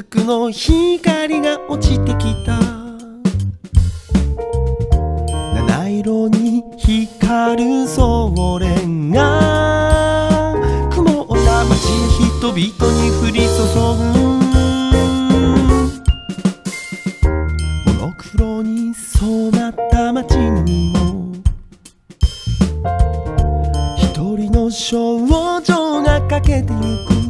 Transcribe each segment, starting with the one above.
としずくの光が落ちてきた。七色に光るそれが。雲をたまち人々に降り注ぐ。モノクロに染まった街にも。一人の少女がかけてゆく。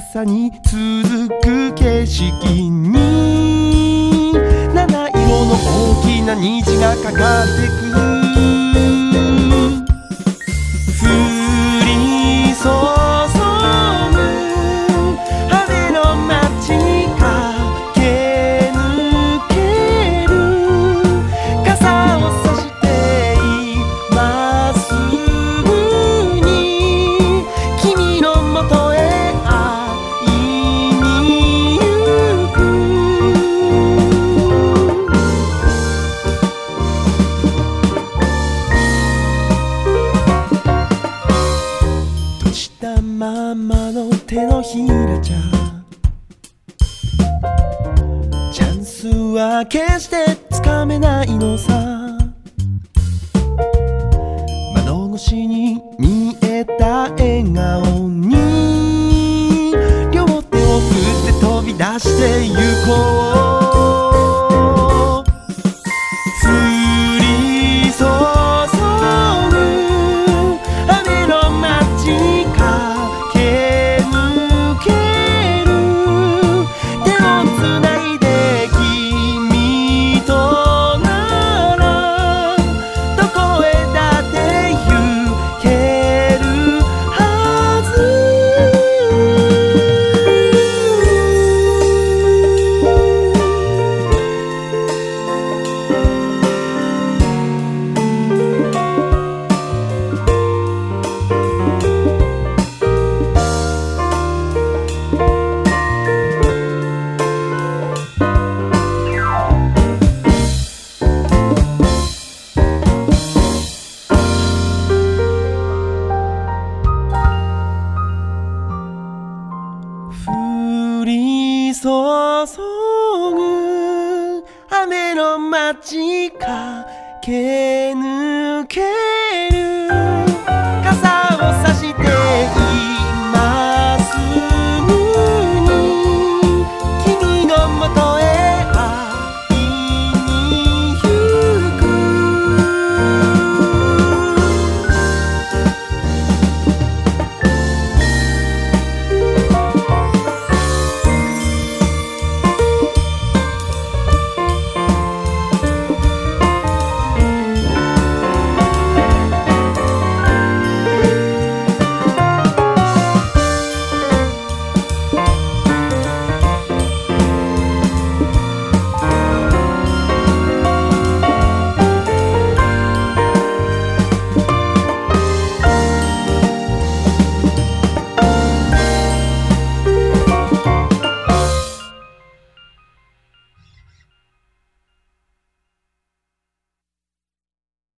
朝に続く景色に。七色の大きな虹がかかってく手のひらじゃチャンスは決してつかめないのさ。窓越しに見えた笑顔に。両手を振って飛び出してゆこう。黒街駆け抜ける。傘をさして